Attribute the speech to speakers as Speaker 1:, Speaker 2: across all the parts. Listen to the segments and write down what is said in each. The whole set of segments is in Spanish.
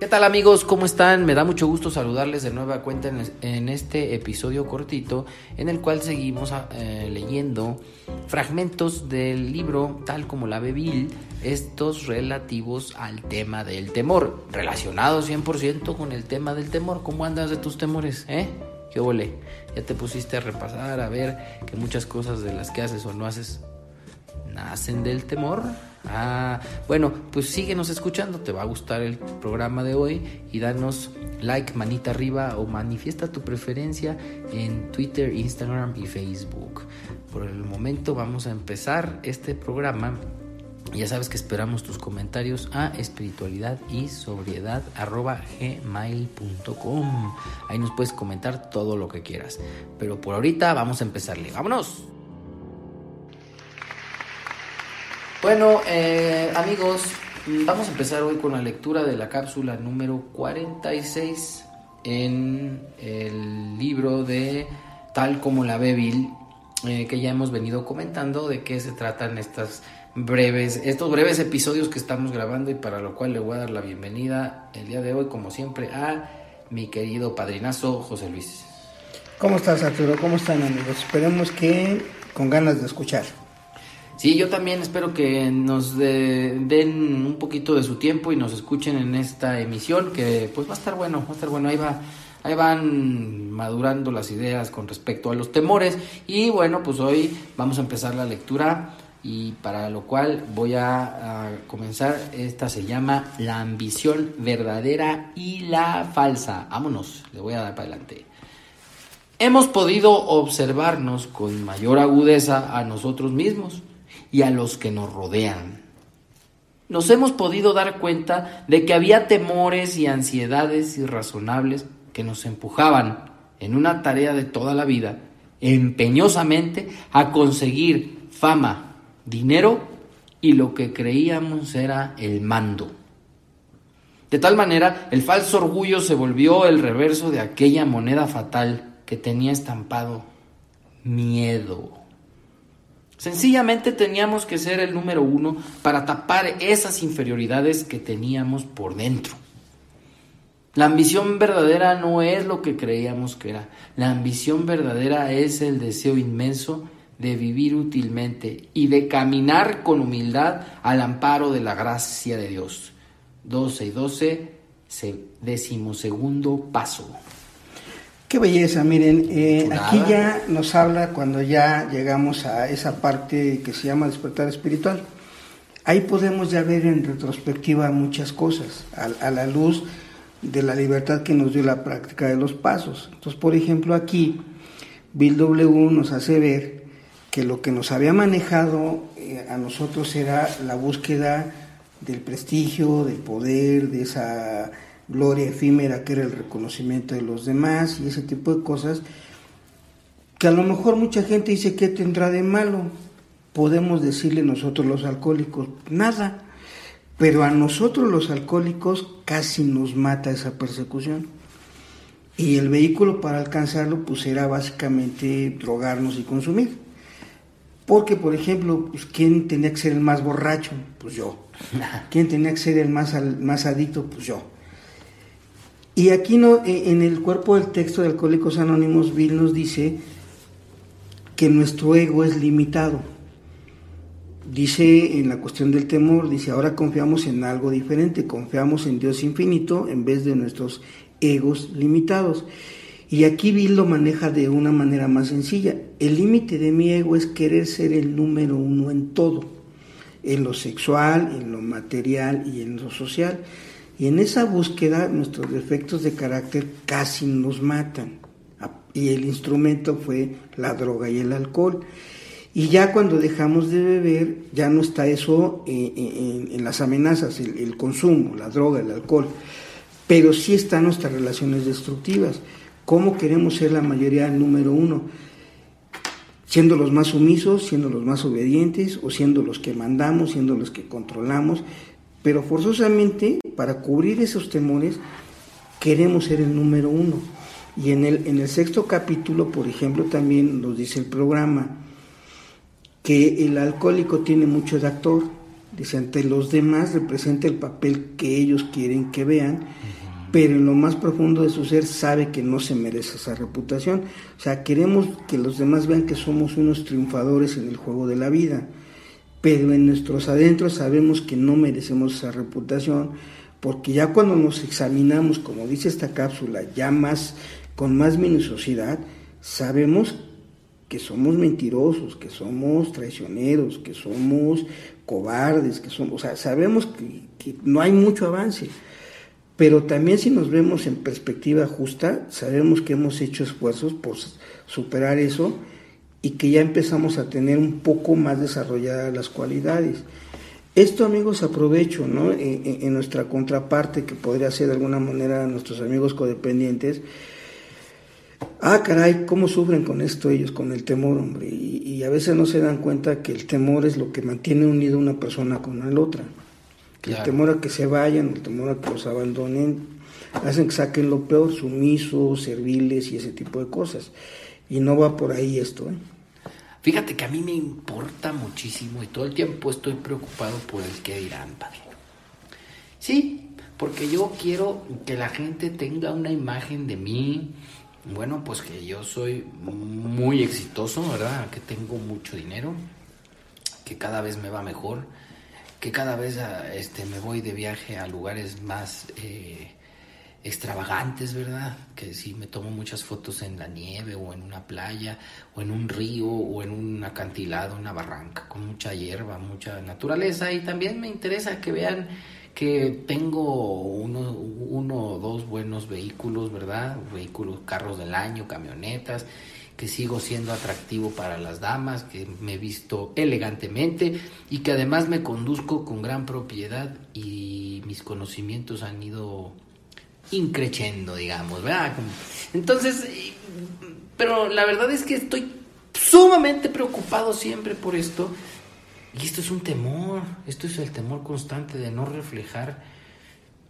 Speaker 1: ¿Qué tal amigos? ¿Cómo están? Me da mucho gusto saludarles de nueva cuenta en, este episodio cortito en el cual seguimos eh, leyendo fragmentos del libro tal como la Bill, estos relativos al tema del temor, relacionados 100% con el tema del temor. ¿Cómo andas de tus temores? ¿Eh? ¿Qué ole? ¿Ya te pusiste a repasar, a ver que muchas cosas de las que haces o no haces nacen del temor? Ah, bueno, pues síguenos escuchando, te va a gustar el programa de hoy y danos like, manita arriba o manifiesta tu preferencia en Twitter, Instagram y Facebook. Por el momento vamos a empezar este programa. Ya sabes que esperamos tus comentarios a espiritualidad y sobriedad gmail.com. Ahí nos puedes comentar todo lo que quieras. Pero por ahorita vamos a empezarle. ¡Vámonos! Bueno, eh, amigos, vamos a empezar hoy con la lectura de la cápsula número 46 en el libro de Tal como la Bill, eh, que ya hemos venido comentando de qué se tratan estas breves, estos breves episodios que estamos grabando y para lo cual le voy a dar la bienvenida el día de hoy, como siempre, a mi querido padrinazo José Luis.
Speaker 2: ¿Cómo estás, Arturo? ¿Cómo están, amigos? Esperemos que con ganas de escuchar.
Speaker 1: Sí, yo también espero que nos den un poquito de su tiempo y nos escuchen en esta emisión, que pues va a estar bueno, va a estar bueno, ahí va. Ahí van madurando las ideas con respecto a los temores y bueno, pues hoy vamos a empezar la lectura y para lo cual voy a, a, comenzar. Esta se llama La ambición verdadera y la falsa. Vámonos, le voy a dar para adelante. Hemos podido observarnos con mayor agudeza a nosotros mismos y a los que nos rodean. Nos hemos podido dar cuenta de que había temores y ansiedades irrazonables que nos empujaban en una tarea de toda la vida, empeñosamente, a conseguir fama, dinero y lo que creíamos era el mando. De tal manera, el falso orgullo se volvió el reverso de aquella moneda fatal que tenía estampado miedo. Sencillamente teníamos que ser el número uno para tapar esas inferioridades que teníamos por dentro. La ambición verdadera no es lo que creíamos que era. La ambición verdadera es el deseo inmenso de vivir útilmente y de caminar con humildad al amparo de la gracia de Dios. 12 y 12, decimosegundo paso.
Speaker 2: Qué belleza, miren, eh, aquí ya nos habla cuando ya llegamos a esa parte que se llama despertar espiritual. Ahí podemos ya ver en retrospectiva muchas cosas, a, la luz de la libertad que nos dio la práctica de los pasos. Entonces, por ejemplo, aquí Bill W nos hace ver que lo que nos había manejado eh, a nosotros era la búsqueda del prestigio, del poder, de esa gloria efímera que era el reconocimiento de los demás y ese tipo de cosas que a lo mejor mucha gente dice que tendrá de malo. Podemos decirle nosotros los alcohólicos, nada, pero a nosotros los alcohólicos casi nos mata esa persecución. Y el vehículo para alcanzarlo pues era básicamente drogarnos y consumir. Porque, por ejemplo, pues, ¿quién tenía que ser el más borracho? Pues yo. ¿Quién tenía que ser el más, más adicto? Pues yo. Y aquí no, e, en el cuerpo del texto de Alcohólicos Anónimos, Bill nos dice que nuestro ego es limitado. Dice en la cuestión del temor, dice, ahora confiamos en algo diferente, confiamos en Dios infinito en vez de nuestros egos limitados. Y aquí Bill lo maneja de una manera más sencilla. El límite de mi ego es querer ser el número uno en todo, en lo sexual, en lo material y en lo social. Y en esa búsqueda nuestros defectos de carácter casi nos matan. Y el instrumento fue la droga y el alcohol. Y ya cuando dejamos de beber, ya no está eso en, las amenazas, el, consumo, la droga, el alcohol. Pero sí están nuestras relaciones destructivas. ¿Cómo queremos ser la mayoría número uno? siendo los más sumisos, siendo los más obedientes o siendo los que mandamos, siendo los que controlamos, pero forzosamente para cubrir esos temores queremos ser el número uno. Y en el, en el sexto capítulo, por ejemplo, también nos dice el programa que el alcohólico tiene mucho de actor, dice, ante los demás representa el papel que ellos quieren que vean, pero en lo más profundo de su ser sabe que no se merece esa reputación. O sea, queremos que los demás vean que somos unos triunfadores en el juego de la vida, pero en nuestros adentros sabemos que no merecemos esa reputación, porque ya cuando nos examinamos, como dice esta cápsula, ya más con más minuciosidad, sabemos que somos mentirosos, que somos traicioneros, que somos cobardes, que somos, o sea, sabemos que, que no hay mucho avance. Pero también si nos vemos en perspectiva justa, sabemos que hemos hecho esfuerzos por superar eso y que ya empezamos a tener un poco más desarrolladas las cualidades. Esto, amigos, aprovecho, ¿no? En, nuestra contraparte, que podría ser de alguna manera nuestros amigos codependientes. Ah, caray, ¿cómo sufren con esto ellos, con el temor, hombre? Y, y a veces no se dan cuenta que el temor es lo que mantiene unido una persona con la otra. El temor a que se vayan, el temor a que los abandonen, hacen que saquen lo peor, sumisos, serviles y ese tipo de cosas. Y no va por ahí esto. ¿eh?
Speaker 1: Fíjate que a mí me importa muchísimo y todo el tiempo estoy preocupado por el que dirán, padre. Sí, porque yo quiero que la gente tenga una imagen de mí, bueno, pues que yo soy muy exitoso, ¿verdad? Que tengo mucho dinero, que cada vez me va mejor que cada vez ah, este, me voy de viaje a lugares más eh, extravagantes, ¿verdad? Que si me tomo muchas fotos en la nieve o en una playa o en un río o en un acantilado, una barranca con mucha hierba, mucha naturaleza y también me interesa que vean que tengo uno, uno o dos buenos vehículos, ¿verdad? Vehículos, carros del año, camionetas que sigo siendo atractivo para las damas, que me visto elegantemente y que además me conduzco con gran propiedad y mis conocimientos han ido increciendo, digamos, ¿verdad? Entonces, pero la verdad es que estoy sumamente preocupado siempre por esto. Y esto es un temor, esto es el temor constante de no reflejar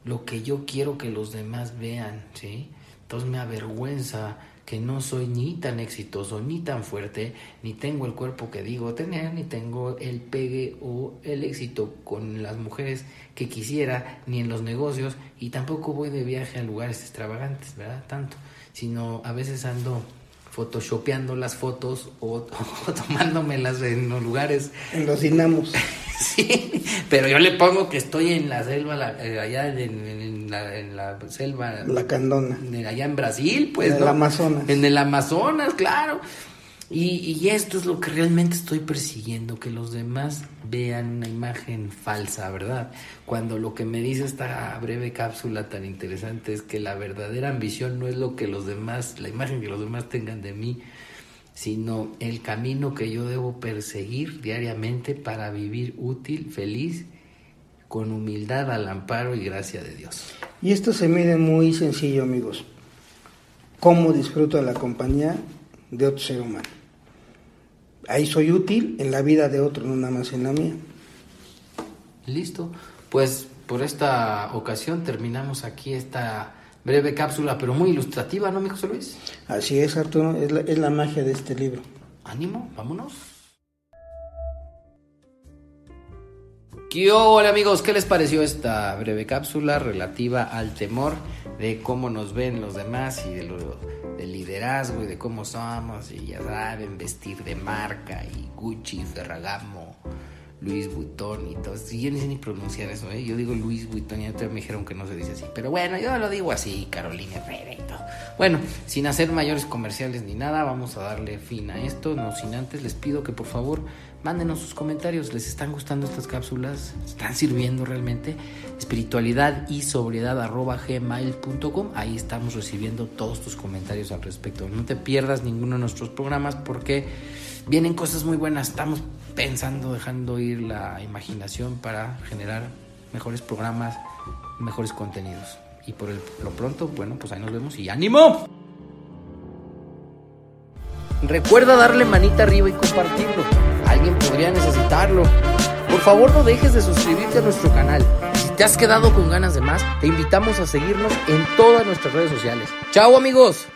Speaker 1: lo que yo quiero que los demás vean, ¿sí? Entonces me avergüenza que no soy ni tan exitoso, ni tan fuerte, ni tengo el cuerpo que digo tener, ni tengo el pegue o el éxito con las mujeres que quisiera, ni en los negocios, y tampoco voy de viaje a lugares extravagantes, ¿verdad? Tanto, sino a veces ando photoshopeando las fotos o, tomándomelas en los lugares.
Speaker 2: En los dinamos.
Speaker 1: sí, pero yo le pongo que estoy en la selva, eh, allá en, la, en, la, selva.
Speaker 2: La Candona.
Speaker 1: allá en Brasil, pues.
Speaker 2: En el Amazonas.
Speaker 1: En el Amazonas, claro. Y, y, esto es lo que realmente estoy persiguiendo, que los demás vean una imagen falsa, ¿verdad? Cuando lo que me dice esta breve cápsula tan interesante es que la verdadera ambición no es lo que los demás, la imagen que los demás tengan de mí, sino el camino que yo debo perseguir diariamente para vivir útil, feliz, con humildad al amparo y gracia de Dios.
Speaker 2: Y esto se mide muy sencillo, amigos. ¿Cómo disfruto de la compañía de otro ser humano? ahí soy útil en la vida de otro, no nada más en la mía.
Speaker 1: Listo. Pues por esta ocasión terminamos aquí esta breve cápsula, pero muy ilustrativa, ¿no, mi José Luis?
Speaker 2: Así es, Arturo, es la, es la magia de este libro.
Speaker 1: Ánimo, vámonos. ¿Qué hola amigos? ¿Qué les pareció esta breve cápsula relativa al temor de cómo nos ven los demás y de lo del liderazgo y de cómo somos y ya saben, vestir de marca y Gucci, Ferragamo, Luis Vuitton y todo. Yo ni sé ni pronunciar eso, ¿eh? Yo digo Luis Vuitton y ya me dijeron que no se dice así. Pero bueno, yo lo digo así, Carolina Herrera y todo. Bueno, sin hacer mayores comerciales ni nada, vamos a darle fin a esto. No sin antes les pido que por favor mándenos sus comentarios. ¿Les están gustando estas cápsulas? ¿Están sirviendo realmente? Espiritualidad y sobriedad gmail.com. Ahí estamos recibiendo todos tus comentarios al respecto. No te pierdas ninguno de nuestros programas porque vienen cosas muy buenas. Estamos pensando, dejando ir la imaginación para generar mejores programas, mejores contenidos. Y por lo pronto, bueno, pues ahí nos vemos y ánimo. Recuerda darle manita arriba y compartirlo. Alguien podría necesitarlo. Por favor no dejes de suscribirte a nuestro canal. Si te has quedado con ganas de más, te invitamos a seguirnos en todas nuestras redes sociales. ¡Chao amigos!